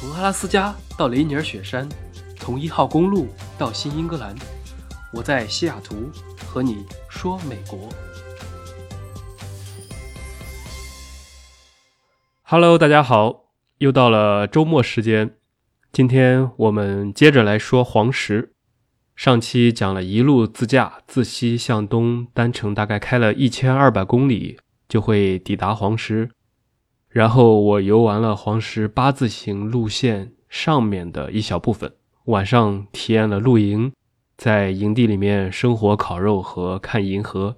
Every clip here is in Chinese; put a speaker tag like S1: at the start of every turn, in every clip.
S1: 从阿拉斯加到雷尼尔雪山，从一号公路到新英格兰，我在西雅图和你说美国。Hello，大家好，又到了周末时间，今天我们接着来说黄石。上期讲了一路自驾自西向东，单程大概开了一千二百公里，就会抵达黄石。然后我游完了黄石八字形路线上面的一小部分，晚上体验了露营，在营地里面生火烤肉和看银河，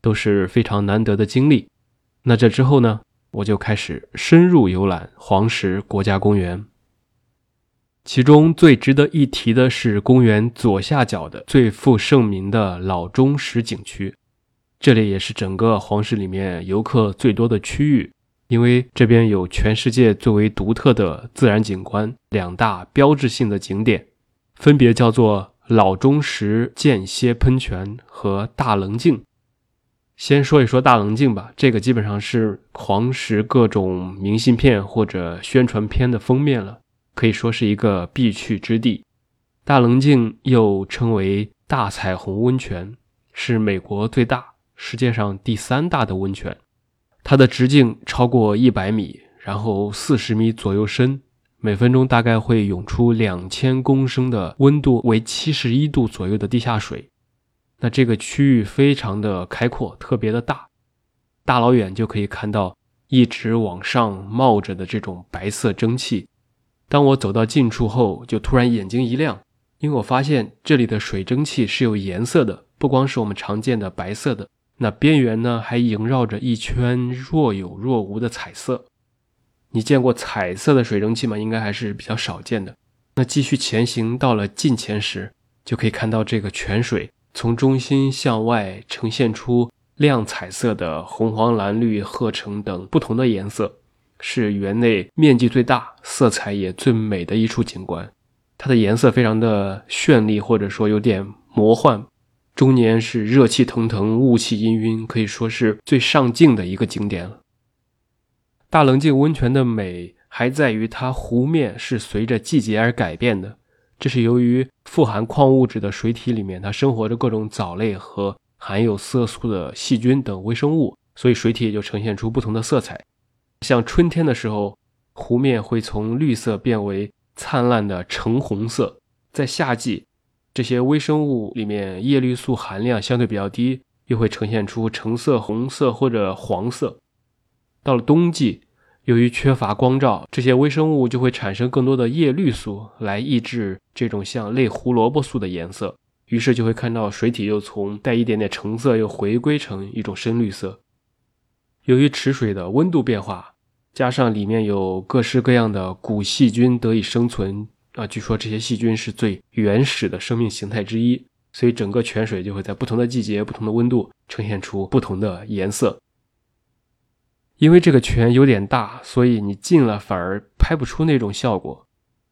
S1: 都是非常难得的经历。那这之后呢，我就开始深入游览黄石国家公园。其中最值得一提的是公园左下角的最负盛名的老钟石景区，这里也是整个黄石里面游客最多的区域。因为这边有全世界最为独特的自然景观，两大标志性的景点，分别叫做老钟石间歇喷泉和大棱镜。先说一说大棱镜吧，这个基本上是黄石各种明信片或者宣传片的封面了，可以说是一个必去之地。大棱镜又称为大彩虹温泉，是美国最大、世界上第三大的温泉。它的直径超过一百米，然后四十米左右深，每分钟大概会涌出两千公升的温度为七十一度左右的地下水。那这个区域非常的开阔，特别的大，大老远就可以看到一直往上冒着的这种白色蒸汽。当我走到近处后，就突然眼睛一亮，因为我发现这里的水蒸气是有颜色的，不光是我们常见的白色的。那边缘呢，还萦绕着一圈若有若无的彩色。你见过彩色的水蒸气吗？应该还是比较少见的。那继续前行到了近前时，就可以看到这个泉水从中心向外呈现出亮彩色的红、黄、蓝、绿、褐、橙等不同的颜色，是园内面积最大、色彩也最美的一处景观。它的颜色非常的绚丽，或者说有点魔幻。中年是热气腾腾、雾气氤氲，可以说是最上镜的一个景点了。大棱镜温泉的美还在于它湖面是随着季节而改变的，这是由于富含矿物质的水体里面它生活着各种藻类和含有色素的细菌等微生物，所以水体也就呈现出不同的色彩。像春天的时候，湖面会从绿色变为灿烂的橙红色，在夏季。这些微生物里面叶绿素含量相对比较低，又会呈现出橙色、红色或者黄色。到了冬季，由于缺乏光照，这些微生物就会产生更多的叶绿素来抑制这种像类胡萝卜素的颜色，于是就会看到水体又从带一点点橙色又回归成一种深绿色。由于池水的温度变化，加上里面有各式各样的古细菌得以生存。啊，据说这些细菌是最原始的生命形态之一，所以整个泉水就会在不同的季节、不同的温度呈现出不同的颜色。因为这个泉有点大，所以你近了反而拍不出那种效果。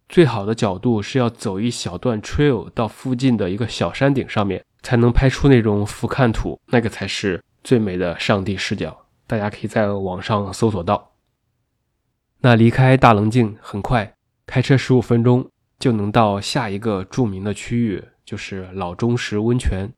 S1: 最好的角度是要走一小段 trail 到附近的一个小山顶上面，才能拍出那种俯瞰图，那个才是最美的上帝视角。大家可以在网上搜索到。那离开大棱镜很快，开车十五分钟。就能到下一个著名的区域，就是老钟石温泉。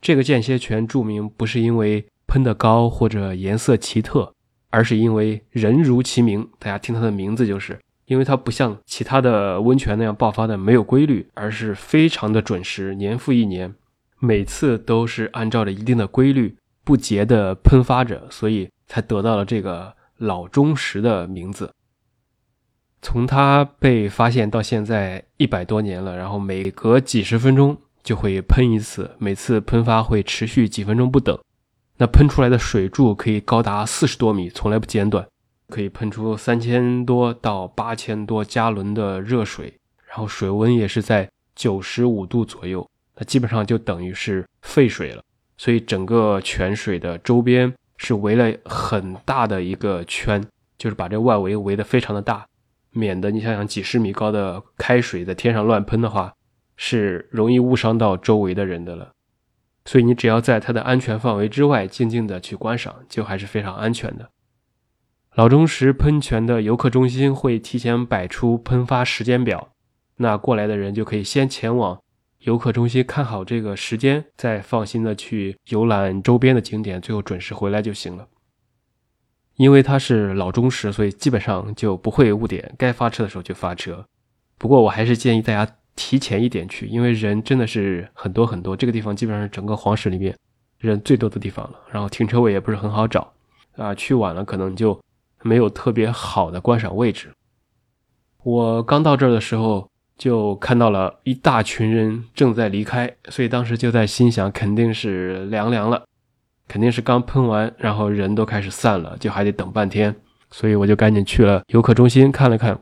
S1: 这个间歇泉著名不是因为喷得高或者颜色奇特，而是因为人如其名。大家听它的名字，就是因为它不像其他的温泉那样爆发的没有规律，而是非常的准时，年复一年，每次都是按照着一定的规律不竭的喷发着，所以才得到了这个老钟石的名字。从它被发现到现在一百多年了，然后每隔几十分钟就会喷一次，每次喷发会持续几分钟不等。那喷出来的水柱可以高达四十多米，从来不间断，可以喷出三千多到八千多加仑的热水，然后水温也是在九十五度左右，那基本上就等于是沸水了。所以整个泉水的周边是围了很大的一个圈，就是把这外围围得非常的大。免得你想想几十米高的开水在天上乱喷的话，是容易误伤到周围的人的了。所以你只要在它的安全范围之外，静静的去观赏，就还是非常安全的。老钟石喷泉的游客中心会提前摆出喷发时间表，那过来的人就可以先前往游客中心看好这个时间，再放心的去游览周边的景点，最后准时回来就行了。因为它是老忠实，所以基本上就不会误点，该发车的时候就发车。不过我还是建议大家提前一点去，因为人真的是很多很多。这个地方基本上是整个黄石里面人最多的地方了，然后停车位也不是很好找啊，去晚了可能就没有特别好的观赏位置。我刚到这儿的时候就看到了一大群人正在离开，所以当时就在心想，肯定是凉凉了。肯定是刚喷完，然后人都开始散了，就还得等半天，所以我就赶紧去了游客中心看了看。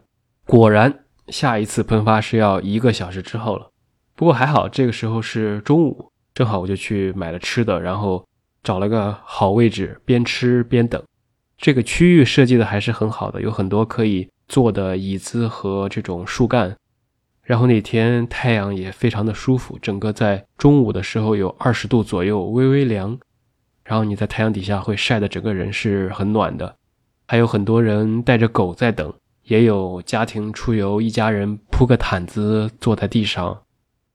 S1: 果然，下一次喷发是要一个小时之后了。不过还好，这个时候是中午，正好我就去买了吃的，然后找了个好位置，边吃边等。这个区域设计的还是很好的，有很多可以坐的椅子和这种树干。然后那天太阳也非常的舒服，整个在中午的时候有二十度左右，微微凉。然后你在太阳底下会晒得整个人是很暖的，还有很多人带着狗在等，也有家庭出游，一家人铺个毯子坐在地上，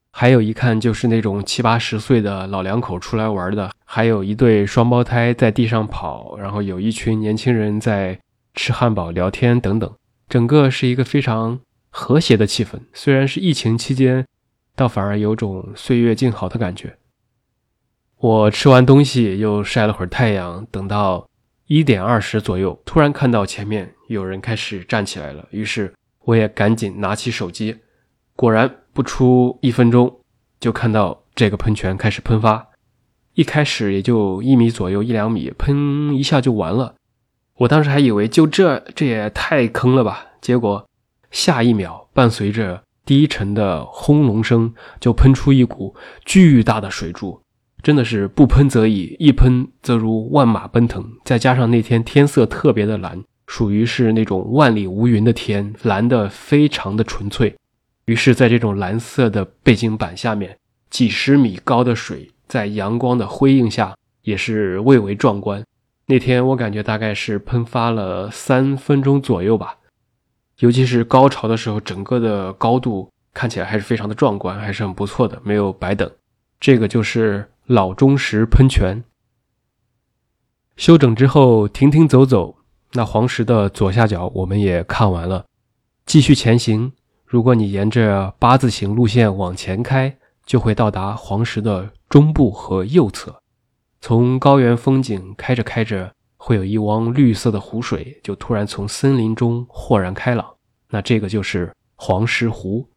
S1: 还有一看就是那种七八十岁的老两口出来玩的，还有一对双胞胎在地上跑，然后有一群年轻人在吃汉堡聊天等等，整个是一个非常和谐的气氛。虽然是疫情期间，倒反而有种岁月静好的感觉。我吃完东西，又晒了会儿太阳，等到一点二十左右，突然看到前面有人开始站起来了，于是我也赶紧拿起手机。果然，不出一分钟，就看到这个喷泉开始喷发。一开始也就一米左右，一两米，喷一下就完了。我当时还以为就这，这也太坑了吧。结果下一秒，伴随着低沉的轰隆声，就喷出一股巨大的水柱。真的是不喷则已，一喷则如万马奔腾。再加上那天天色特别的蓝，属于是那种万里无云的天，蓝的非常的纯粹。于是，在这种蓝色的背景板下面，几十米高的水在阳光的辉映下，也是蔚为壮观。那天我感觉大概是喷发了三分钟左右吧，尤其是高潮的时候，整个的高度看起来还是非常的壮观，还是很不错的，没有白等。这个就是。老钟石喷泉修整之后，停停走走，那黄石的左下角我们也看完了。继续前行，如果你沿着八字形路线往前开，就会到达黄石的中部和右侧。从高原风景开着开着，会有一汪绿色的湖水，就突然从森林中豁然开朗。那这个就是黄石湖。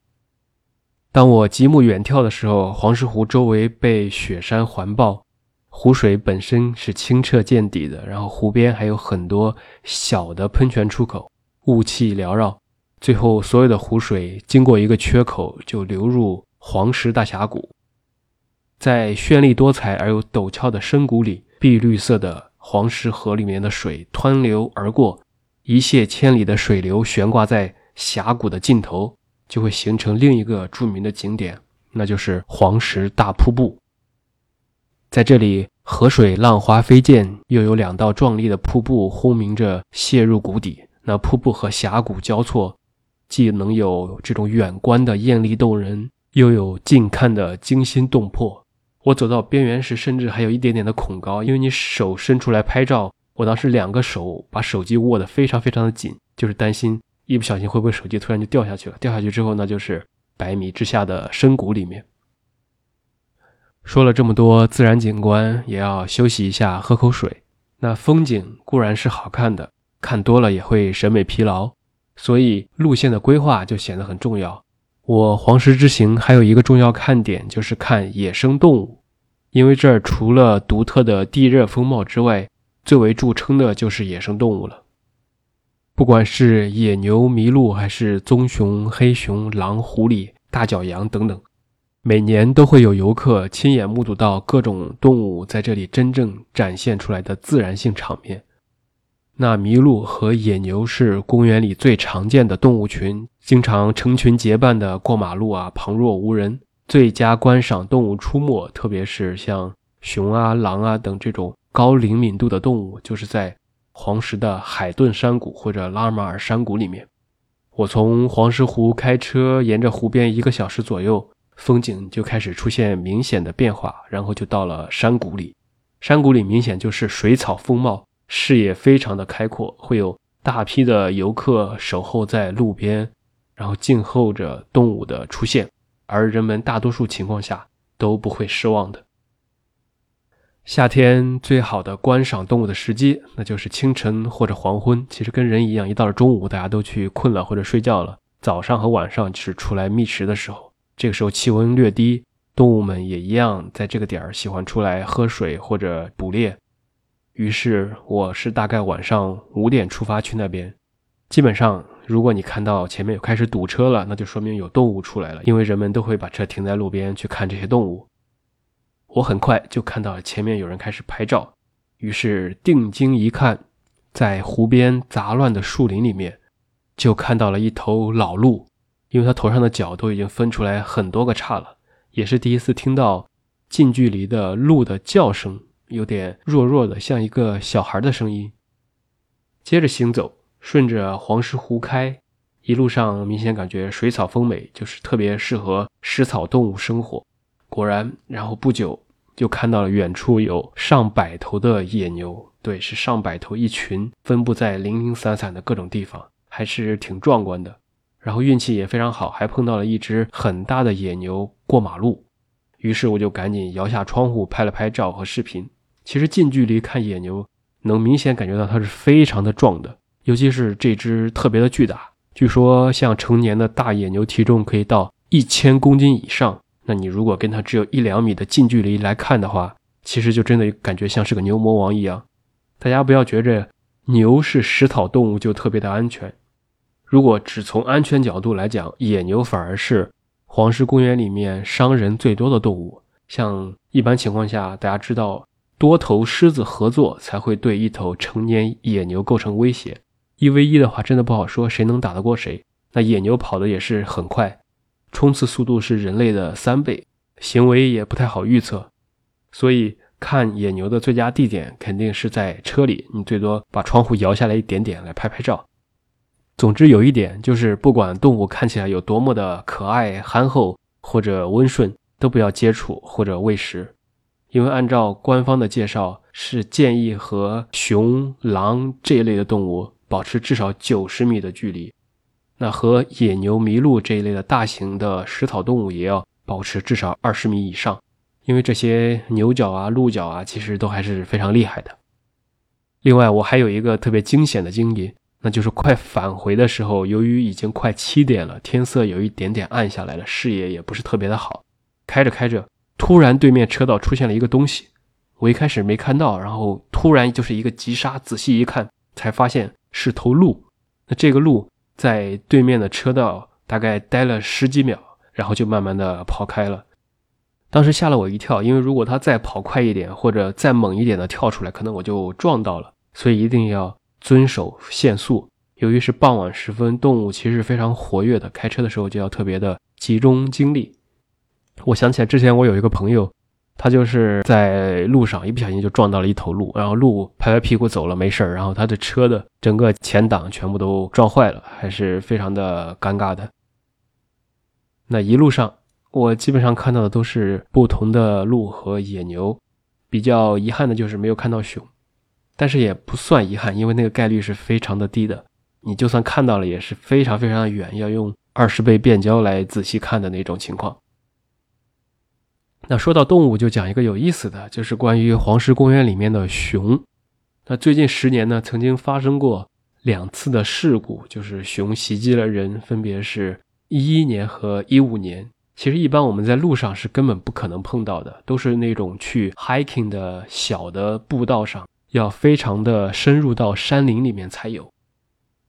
S1: 当我极目远眺的时候，黄石湖周围被雪山环抱，湖水本身是清澈见底的，然后湖边还有很多小的喷泉出口，雾气缭绕，最后所有的湖水经过一个缺口就流入黄石大峡谷，在绚丽多彩而又陡峭的深谷里，碧绿色的黄石河里面的水湍流而过，一泻千里的水流悬挂在峡谷的尽头。就会形成另一个著名的景点，那就是黄石大瀑布。在这里，河水浪花飞溅，又有两道壮丽的瀑布轰鸣着泻入谷底。那瀑布和峡谷交错，既能有这种远观的艳丽动人，又有近看的惊心动魄。我走到边缘时，甚至还有一点点的恐高，因为你手伸出来拍照，我当时两个手把手机握得非常非常的紧，就是担心。一不小心会不会手机突然就掉下去了？掉下去之后，那就是百米之下的深谷里面。说了这么多自然景观，也要休息一下，喝口水。那风景固然是好看的，看多了也会审美疲劳，所以路线的规划就显得很重要。我黄石之行还有一个重要看点就是看野生动物，因为这儿除了独特的地热风貌之外，最为著称的就是野生动物了。不管是野牛、麋鹿，还是棕熊、黑熊、狼、狐狸、大角羊等等，每年都会有游客亲眼目睹到各种动物在这里真正展现出来的自然性场面。那麋鹿和野牛是公园里最常见的动物群，经常成群结伴的过马路啊，旁若无人。最佳观赏动物出没，特别是像熊啊、狼啊等这种高灵敏度的动物，就是在。黄石的海顿山谷或者拉马尔山谷里面。我从黄石湖开车，沿着湖边一个小时左右，风景就开始出现明显的变化，然后就到了山谷里。山谷里明显就是水草丰茂，视野非常的开阔，会有大批的游客守候在路边，然后静候着动物的出现，而人们大多数情况下都不会失望的。夏天最好的观赏动物的时机，那就是清晨或者黄昏。其实跟人一样，一到了中午，大家都去困了或者睡觉了。早上和晚上是出来觅食的时候，这个时候气温略低，动物们也一样在这个点儿喜欢出来喝水或者捕猎。于是我是大概晚上五点出发去那边。基本上，如果你看到前面有开始堵车了，那就说明有动物出来了，因为人们都会把车停在路边去看这些动物。我很快就看到前面有人开始拍照，于是定睛一看，在湖边杂乱的树林里面，就看到了一头老鹿，因为它头上的角都已经分出来很多个叉了，也是第一次听到近距离的鹿的叫声，有点弱弱的，像一个小孩的声音。接着行走，顺着黄石湖开，一路上明显感觉水草丰美，就是特别适合食草动物生活。果然，然后不久就看到了远处有上百头的野牛，对，是上百头一群，分布在零零散散的各种地方，还是挺壮观的。然后运气也非常好，还碰到了一只很大的野牛过马路，于是我就赶紧摇下窗户拍了拍照和视频。其实近距离看野牛，能明显感觉到它是非常的壮的，尤其是这只特别的巨大。据说像成年的大野牛体重可以到一千公斤以上。那你如果跟它只有一两米的近距离来看的话，其实就真的感觉像是个牛魔王一样。大家不要觉着牛是食草动物就特别的安全。如果只从安全角度来讲，野牛反而是黄石公园里面伤人最多的动物。像一般情况下，大家知道多头狮子合作才会对一头成年野牛构成威胁。一 v 一的话，真的不好说谁能打得过谁。那野牛跑的也是很快。冲刺速度是人类的三倍，行为也不太好预测，所以看野牛的最佳地点肯定是在车里，你最多把窗户摇下来一点点来拍拍照。总之有一点就是，不管动物看起来有多么的可爱、憨厚或者温顺，都不要接触或者喂食，因为按照官方的介绍是建议和熊、狼这一类的动物保持至少九十米的距离。那和野牛、麋鹿这一类的大型的食草动物也要保持至少二十米以上，因为这些牛角啊、鹿角啊，其实都还是非常厉害的。另外，我还有一个特别惊险的经历，那就是快返回的时候，由于已经快七点了，天色有一点点暗下来了，视野也不是特别的好。开着开着，突然对面车道出现了一个东西，我一开始没看到，然后突然就是一个急刹，仔细一看，才发现是头鹿。那这个鹿。在对面的车道大概待了十几秒，然后就慢慢的跑开了。当时吓了我一跳，因为如果他再跑快一点，或者再猛一点的跳出来，可能我就撞到了。所以一定要遵守限速。由于是傍晚时分，动物其实非常活跃的，开车的时候就要特别的集中精力。我想起来之前我有一个朋友。他就是在路上一不小心就撞到了一头鹿，然后鹿拍拍屁股走了，没事儿。然后他的车的整个前挡全部都撞坏了，还是非常的尴尬的。那一路上我基本上看到的都是不同的鹿和野牛，比较遗憾的就是没有看到熊，但是也不算遗憾，因为那个概率是非常的低的。你就算看到了，也是非常非常的远，要用二十倍变焦来仔细看的那种情况。那说到动物，就讲一个有意思的，就是关于黄石公园里面的熊。那最近十年呢，曾经发生过两次的事故，就是熊袭击了人，分别是一一年和一五年。其实一般我们在路上是根本不可能碰到的，都是那种去 hiking 的小的步道上，要非常的深入到山林里面才有。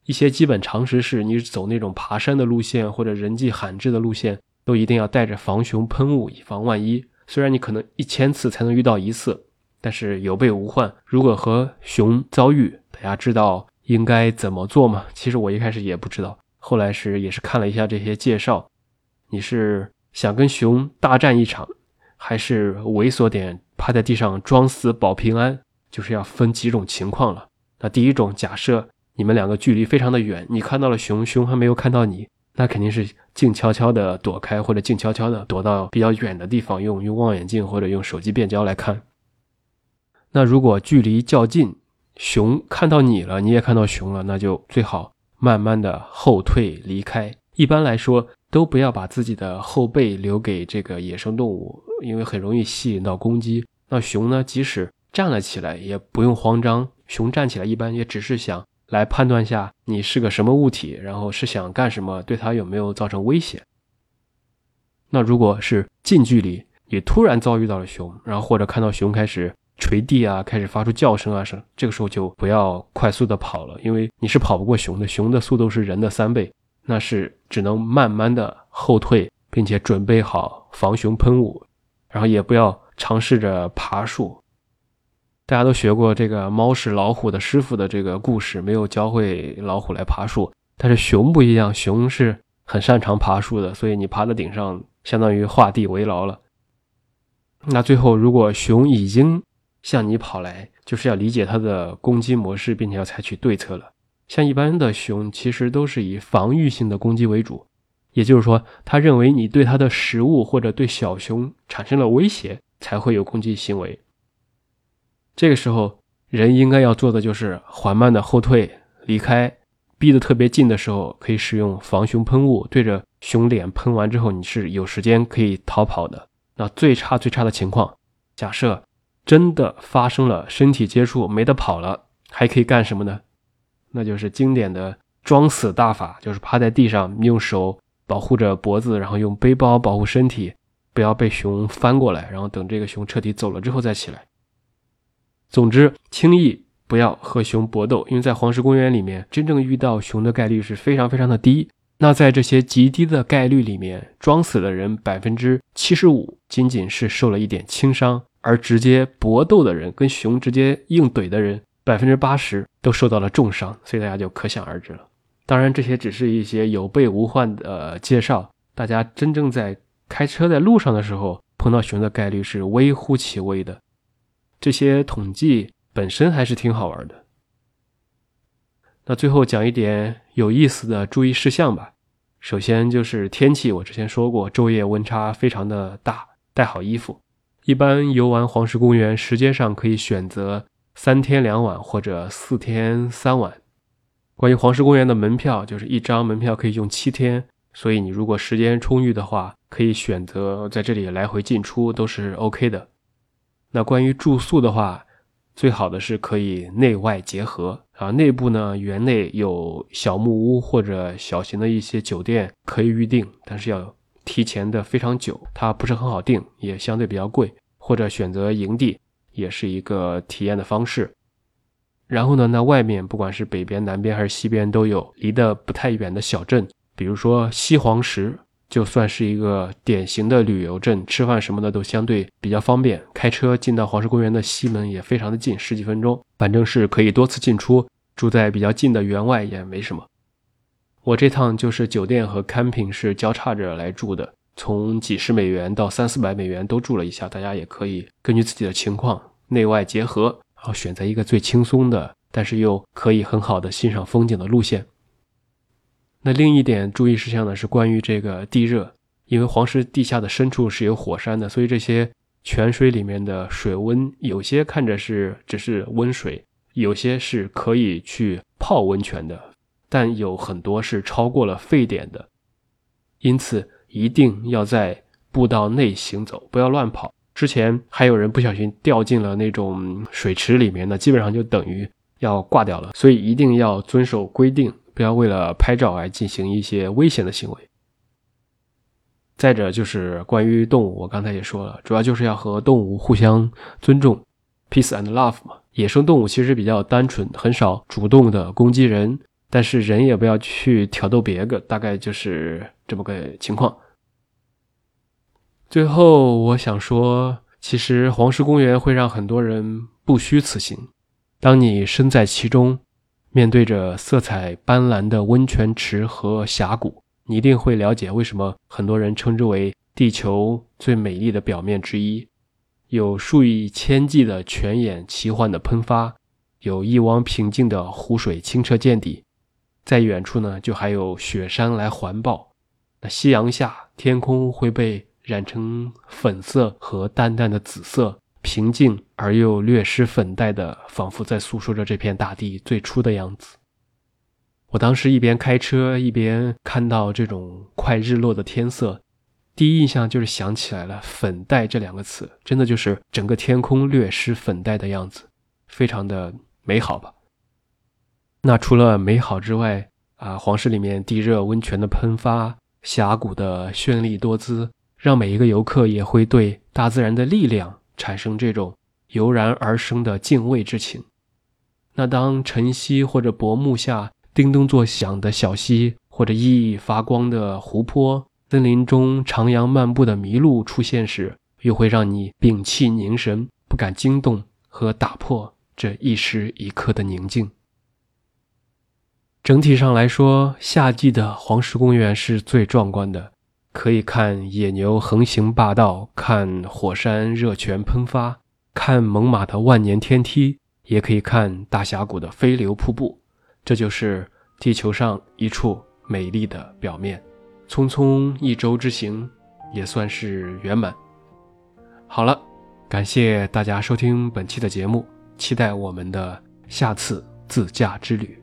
S1: 一些基本常识是，你走那种爬山的路线或者人迹罕至的路线，都一定要带着防熊喷雾，以防万一。虽然你可能一千次才能遇到一次，但是有备无患。如果和熊遭遇，大家知道应该怎么做吗？其实我一开始也不知道，后来是也是看了一下这些介绍。你是想跟熊大战一场，还是猥琐点趴在地上装死保平安？就是要分几种情况了。那第一种，假设你们两个距离非常的远，你看到了熊，熊还没有看到你，那肯定是静悄悄的躲开，或者静悄悄的躲到比较远的地方，用用望远镜或者用手机变焦来看。那如果距离较近，熊看到你了，你也看到熊了，那就最好慢慢的后退离开。一般来说，都不要把自己的后背留给这个野生动物，因为很容易吸引到攻击。那熊呢，即使站了起来，也不用慌张。熊站起来一般也只是想来判断下你是个什么物体，然后是想干什么，对它有没有造成威胁。那如果是近距离，你突然遭遇到了熊，然后或者看到熊开始捶地啊，开始发出叫声啊声，这个时候就不要快速的跑了，因为你是跑不过熊的，熊的速度是人的三倍，那是只能慢慢的后退，并且准备好防熊喷雾，然后也不要尝试着爬树。大家都学过这个猫是老虎的师傅的这个故事，没有教会老虎来爬树。但是熊不一样，熊是很擅长爬树的，所以你爬到顶上，相当于画地为牢了。那最后，如果熊已经向你跑来，就是要理解它的攻击模式，并且要采取对策了。像一般的熊，其实都是以防御性的攻击为主，也就是说，它认为你对它的食物或者对小熊产生了威胁，才会有攻击行为。这个时候，人应该要做的就是缓慢的后退离开，逼得特别近的时候，可以使用防熊喷雾对着熊脸喷完之后，你是有时间可以逃跑的。那最差最差的情况，假设真的发生了身体接触，没得跑了，还可以干什么呢？那就是经典的装死大法，就是趴在地上，用手保护着脖子，然后用背包保护身体，不要被熊翻过来，然后等这个熊彻底走了之后再起来。总之，轻易不要和熊搏斗，因为在黄石公园里面，真正遇到熊的概率是非常非常的低。那在这些极低的概率里面，装死的人百分之七十五仅仅是受了一点轻伤，而直接搏斗的人，跟熊直接硬怼的人，百分之八十都受到了重伤。所以大家就可想而知了。当然，这些只是一些有备无患的介绍，大家真正在开车在路上的时候碰到熊的概率是微乎其微的。这些统计本身还是挺好玩的。那最后讲一点有意思的注意事项吧。首先就是天气，我之前说过，昼夜温差非常的大，带好衣服。一般游玩黄石公园，时间上可以选择三天两晚或者四天三晚。关于黄石公园的门票，就是一张门票可以用七天，所以你如果时间充裕的话，可以选择在这里来回进出都是 OK 的。那关于住宿的话，最好的是可以内外结合啊。内部呢，园内有小木屋或者小型的一些酒店可以预定，但是要提前的非常久，它不是很好定，也相对比较贵。或者选择营地也是一个体验的方式。然后呢，那外面不管是北边、南边还是西边，都有离得不太远的小镇，比如说西黄石。就算是一个典型的旅游镇，吃饭什么的都相对比较方便。开车进到黄石公园的西门也非常的近，十几分钟。反正是可以多次进出，住在比较近的园外也没什么。我这趟就是酒店和 camping 是交叉着来住的，从几十美元到三四百美元都住了一下。大家也可以根据自己的情况内外结合，然后选择一个最轻松的，但是又可以很好的欣赏风景的路线。那另一点注意事项呢，是关于这个地热，因为黄石地下的深处是有火山的，所以这些泉水里面的水温有些看着是只是温水，有些是可以去泡温泉的，但有很多是超过了沸点的，因此一定要在步道内行走，不要乱跑。之前还有人不小心掉进了那种水池里面呢，基本上就等于要挂掉了，所以一定要遵守规定。不要为了拍照而进行一些危险的行为。再者就是关于动物，我刚才也说了，主要就是要和动物互相尊重，peace and love 嘛。野生动物其实比较单纯，很少主动的攻击人，但是人也不要去挑逗别个，大概就是这么个情况。最后我想说，其实黄石公园会让很多人不虚此行，当你身在其中。面对着色彩斑斓的温泉池和峡谷，你一定会了解为什么很多人称之为地球最美丽的表面之一。有数以千计的泉眼奇幻的喷发，有一汪平静的湖水清澈见底，在远处呢，就还有雪山来环抱。那夕阳下，天空会被染成粉色和淡淡的紫色，平静而又略施粉黛的，仿佛在诉说着这片大地最初的样子。我当时一边开车，一边看到这种快日落的天色，第一印象就是想起来了“粉黛”这两个词，真的就是整个天空略施粉黛的样子，非常的。美好吧？那除了美好之外，啊，黄石里面地热温泉的喷发，峡谷的绚丽多姿，让每一个游客也会对大自然的力量产生这种油然而生的敬畏之情。那当晨曦或者薄暮下叮咚作响的小溪，或者熠熠发光的湖泊，森林中徜徉漫步的麋鹿出现时，又会让你屏气凝神，不敢惊动和打破。这一时一刻的宁静。整体上来说，夏季的黄石公园是最壮观的，可以看野牛横行霸道，看火山热泉喷发，看猛犸的万年天梯，也可以看大峡谷的飞流瀑布。这就是地球上一处美丽的表面。匆匆一周之行，也算是圆满。好了，感谢大家收听本期的节目。期待我们的下次自驾之旅。